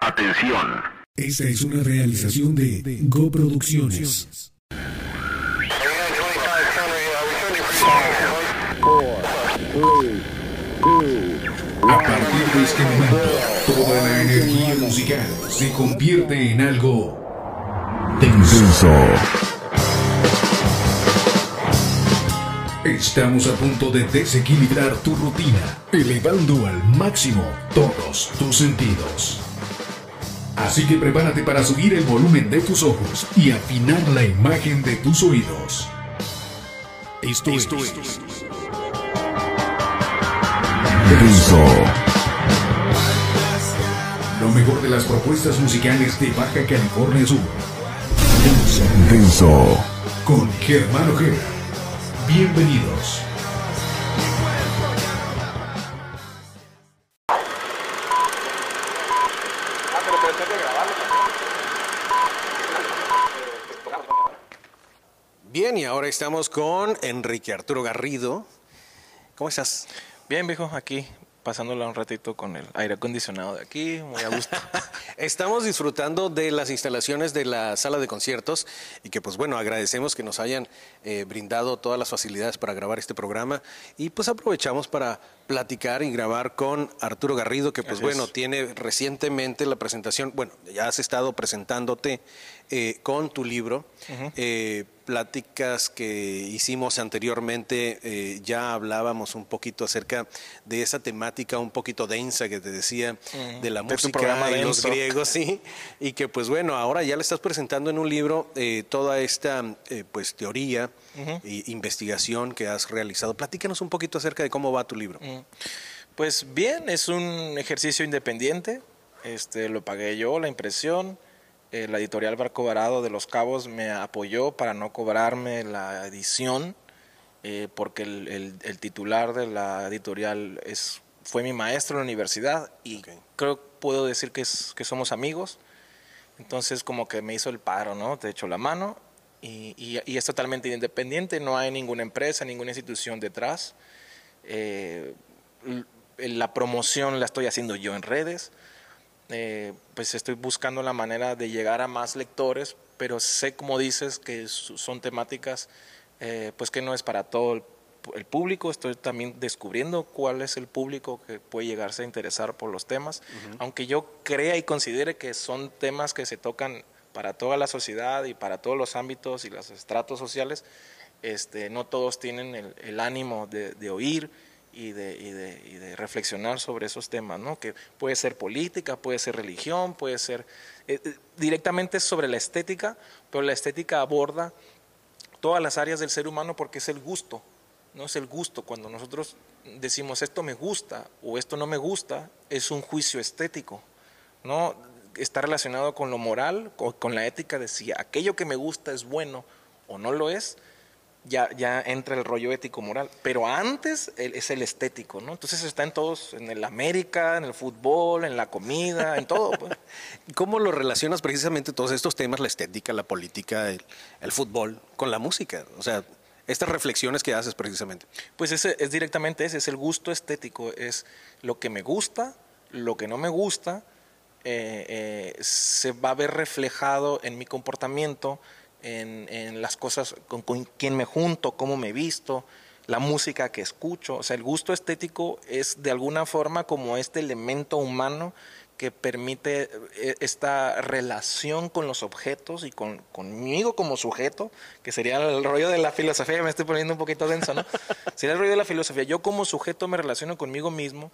Atención. Esta es una realización de Go Producciones. A partir de este momento, toda la energía musical se convierte en algo tenso. Estamos a punto de desequilibrar tu rutina, elevando al máximo todos tus sentidos. Así que prepárate para subir el volumen de tus ojos y afinar la imagen de tus oídos. Esto, es. Denso. Lo mejor de las propuestas musicales de Baja California Sur. Denso. Con Germán Ojeda. Bienvenidos. Ahora estamos con Enrique Arturo Garrido. ¿Cómo estás? Bien, viejo, aquí pasándola un ratito con el aire acondicionado de aquí, muy a gusto. Estamos disfrutando de las instalaciones de la sala de conciertos y que pues bueno, agradecemos que nos hayan eh, brindado todas las facilidades para grabar este programa y pues aprovechamos para platicar y grabar con Arturo Garrido, que pues bueno, tiene recientemente la presentación, bueno, ya has estado presentándote eh, con tu libro, eh, pláticas que hicimos anteriormente, eh, ya hablábamos un poquito acerca de esa temática un poquito densa que te decía, de la de música programa y los griegos, sí, y que pues bueno, ahora ya le estás presentando en un libro eh, toda esta eh, pues teoría e investigación que has realizado. Platícanos un poquito acerca de cómo va tu libro. Pues bien, es un ejercicio independiente. Este, lo pagué yo, la impresión. Eh, la editorial Barco Varado de Los Cabos me apoyó para no cobrarme la edición, eh, porque el, el- el titular de la editorial es, fue mi maestro en la universidad y Ok. creo puedo decir que, es, que somos amigos. Entonces como que me hizo el paro, ¿no? Te echo la mano y, y- y es totalmente independiente, no hay ninguna empresa, ninguna institución detrás. Eh, la promoción la estoy haciendo yo en redes. Eh, pues estoy buscando la manera de llegar a más lectores, pero sé, como dices, que son temáticas eh, pues que no es para todo el, público. Estoy también descubriendo cuál es el público que puede llegarse a interesar por los temas, aunque yo crea y considere que son temas que se tocan para toda la sociedad y para todos los ámbitos y los estratos sociales. Este, no todos tienen el, el ánimo de, de oír y de, y, de, y de reflexionar sobre esos temas, ¿no? Que puede ser política, puede ser religión, puede ser eh, eh, directamente sobre la estética, pero la estética aborda todas las áreas del ser humano porque es el gusto, no es el gusto. Cuando nosotros decimos esto me gusta o esto no me gusta, es un juicio estético, ¿no? Está relacionado con lo moral, con, con la ética de si aquello que me gusta es bueno o no lo es, ya, ya entra el rollo ético moral. Pero antes el- es el estético, ¿no? Entonces está en todos, en el América, en el fútbol, en la comida, en todo. pues. ¿Cómo lo relacionas precisamente todos estos temas, la estética, la política, el, el fútbol, con la música? O sea, estas reflexiones que haces precisamente. Pues ese es directamente ese, es el gusto estético, es lo que me gusta, lo que no me gusta, eh, eh, se va a ver reflejado en mi comportamiento, en, en las cosas con, con quién me junto, cómo me visto, la música que escucho. O sea, el gusto estético es de alguna forma como este elemento humano que permite eh, esta relación con los objetos y con, conmigo como sujeto, que sería el rollo de la filosofía, me estoy poniendo un poquito denso, ¿no? sería el rollo de la filosofía. Yo como sujeto me relaciono conmigo mismo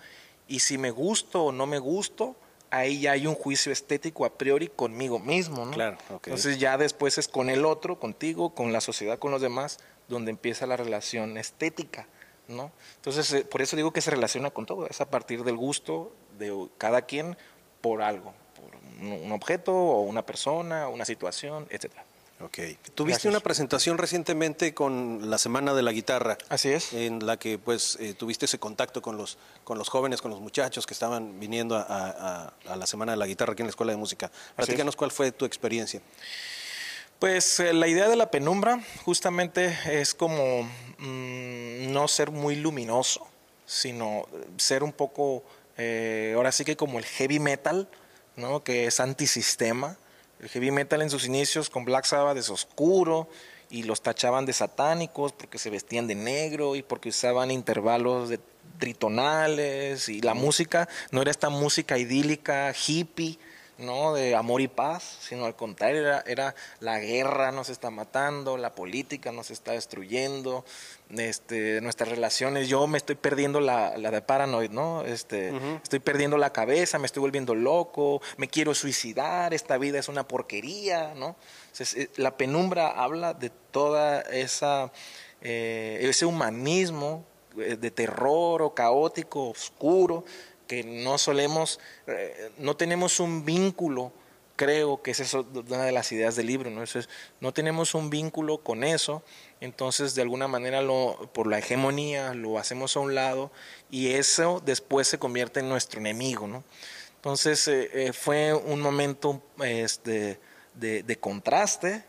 y si me gusto o no me gusto, ahí ya hay un juicio estético a priori conmigo mismo, ¿no? Claro. Entonces ya después es con el otro, contigo, con la sociedad, con los demás, donde empieza la relación estética, ¿no? Entonces, eh, por eso digo que se relaciona con todo, es a partir del gusto de cada quien por algo, por un, un objeto o una persona, una situación, etcétera. Ok. Tuviste Gracias. una presentación recientemente con la Semana de la Guitarra. Así es. En la que pues eh, tuviste ese contacto con los, con los jóvenes, con los muchachos que estaban viniendo a, a- a la Semana de la Guitarra aquí en la Escuela de Música. Platícanos cuál fue tu experiencia. Pues eh, la idea de la penumbra justamente es como mm, no ser muy luminoso, sino ser un poco, eh, ahora sí que como el heavy metal, ¿no? Que es antisistema. El heavy metal en sus inicios con Black Sabbath es oscuro y los tachaban de satánicos porque se vestían de negro y porque usaban intervalos de tritonales y la música no era esta música idílica, hippie, ¿no? de amor y paz, sino al contrario, era, era, la guerra nos está matando, la política nos está destruyendo, este, nuestras relaciones, yo me estoy perdiendo la, la de paranoid, ¿no? Este, Estoy perdiendo la cabeza, me estoy volviendo loco, me quiero suicidar, esta vida es una porquería, ¿no? Eh, la penumbra habla de toda esa... Eh, ese humanismo eh, de terror o caótico, oscuro, no solemos, eh, no tenemos un vínculo, creo que es eso una de las ideas del libro, ¿no? Eso es, no tenemos un vínculo con eso, entonces de alguna manera lo, por la hegemonía lo hacemos a un lado y eso después se convierte en nuestro enemigo, ¿no? Entonces eh, eh, fue un momento este, de, contraste,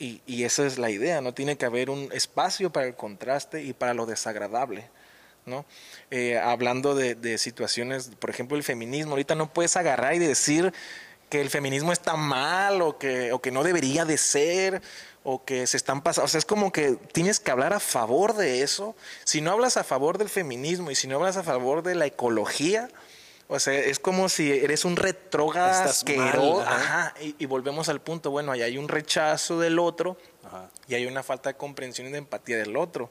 y, y, esa es la idea, ¿no? Tiene que haber un espacio para el contraste y para lo desagradable. ¿No? Eh, hablando de, situaciones, por ejemplo, el feminismo. Ahorita no puedes agarrar y decir que el feminismo está mal o que, o que no debería de ser o que se están pasando. O sea, es como que tienes que hablar a favor de eso. Si no hablas a favor del feminismo y si no hablas a favor de la ecología, o sea, es como si eres un retrógrado asqueroso. Ajá. Y, volvemos al punto, bueno, ahí hay un rechazo del otro y hay una falta de comprensión y de empatía del otro,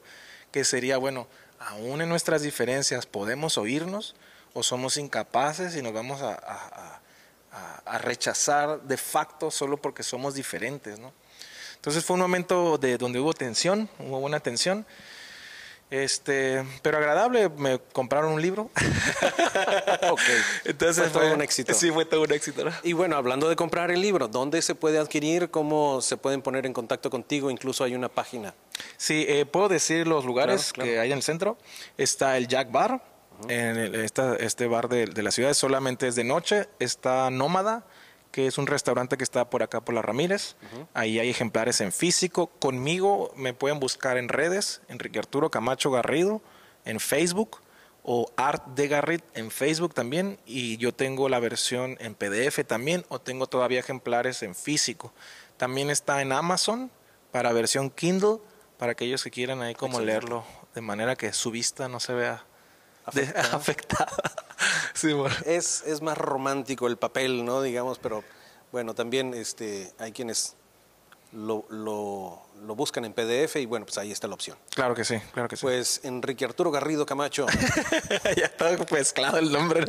que sería, bueno, aún en nuestras diferencias, podemos oírnos o somos incapaces y nos vamos a, rechazar de facto solo porque somos diferentes, ¿no? Entonces fue un momento de donde hubo tensión, hubo buena tensión. Este, pero agradable, me compraron un libro. ok. Entonces fue todo un éxito. Sí, fue todo un éxito. Y bueno, hablando de comprar el libro, ¿dónde se puede adquirir? ¿Cómo se pueden poner en contacto contigo? Incluso hay una página. Sí, eh, puedo decir los lugares que hay en el centro. Está el Jack Bar, en este bar de, de la ciudad solamente es de noche. Está Nómada que es un restaurante que está por acá por la Ramírez. Ahí hay ejemplares en físico. Conmigo me pueden buscar en redes, Enrique Arturo Camacho Garrido, en Facebook o Art de Garrit en Facebook también. Y yo tengo la versión en PDF también o tengo todavía ejemplares en físico. También está en Amazon para versión Kindle, para aquellos que quieran ahí como leerlo de manera que su vista no se vea afectada. es, es más romántico el papel, ¿no? Digamos, pero bueno, también este, hay quienes lo, lo, lo, buscan en PDF y bueno, pues ahí está la opción. Claro que sí, claro que sí. Pues Enrique Arturo Garrido Camacho. ya está pues claro el nombre.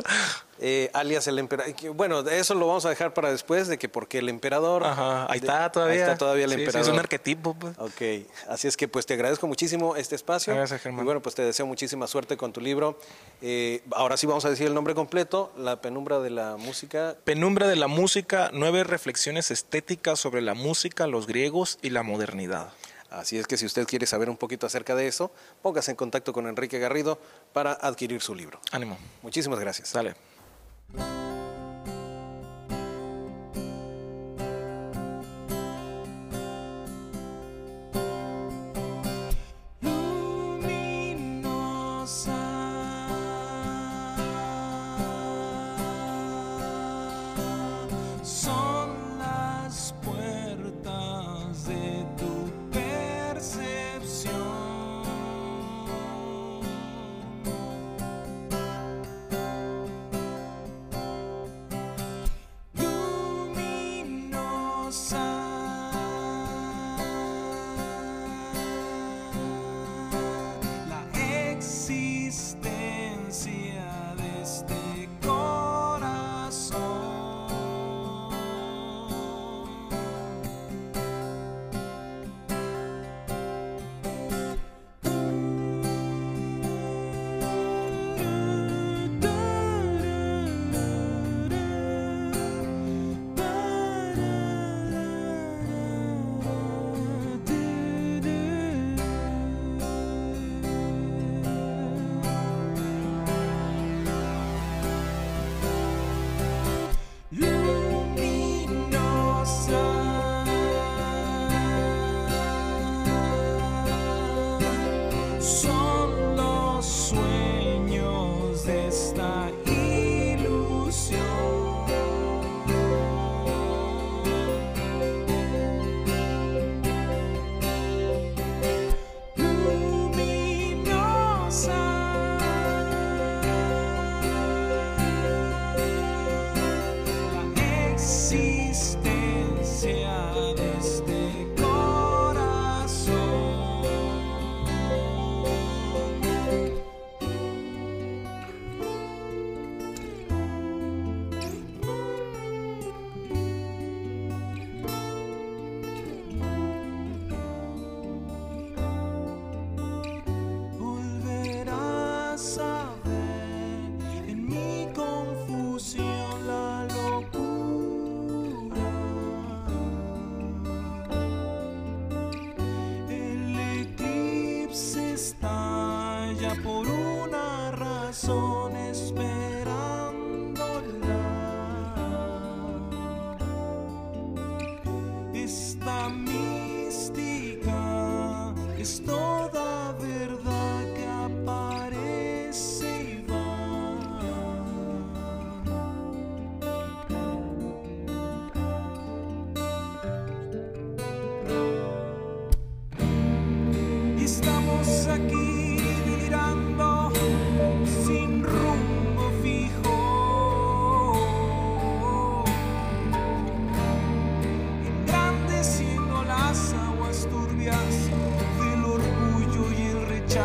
Eh, alias el emperador. Bueno, eso lo vamos a dejar para después, de que porque el emperador... Ajá, ahí está todavía. Ahí está todavía el emperador. es un arquetipo. Pues. Ok, así es que pues te agradezco muchísimo este espacio. Gracias, Germán. Y bueno, pues te deseo muchísima suerte con tu libro. Eh, ahora sí vamos a decir el nombre completo, La penumbra de la música. Penumbra de la música, nueve reflexiones estéticas sobre la música, los griegos y la modernidad. Así es que si usted quiere saber un poquito acerca de eso, póngase en contacto con Enrique Garrido para adquirir su libro. Ánimo. Muchísimas gracias. Dale. nossa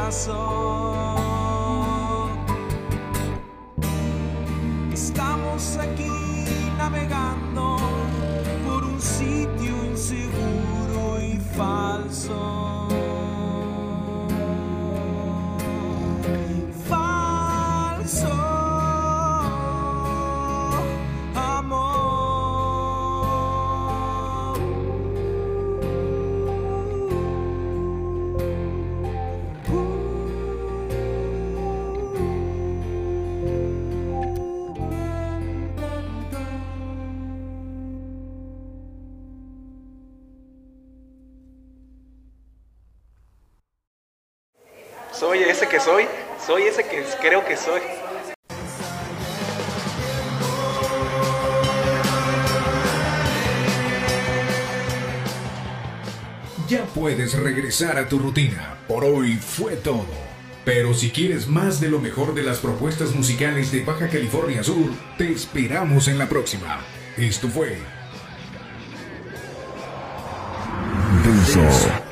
el rechazo. Soy ese que soy, soy ese que creo que soy. Ya puedes regresar a tu rutina. Por hoy fue todo. Pero si quieres más de lo mejor de las propuestas musicales de Baja California Sur, te esperamos en la próxima. Esto fue Denso.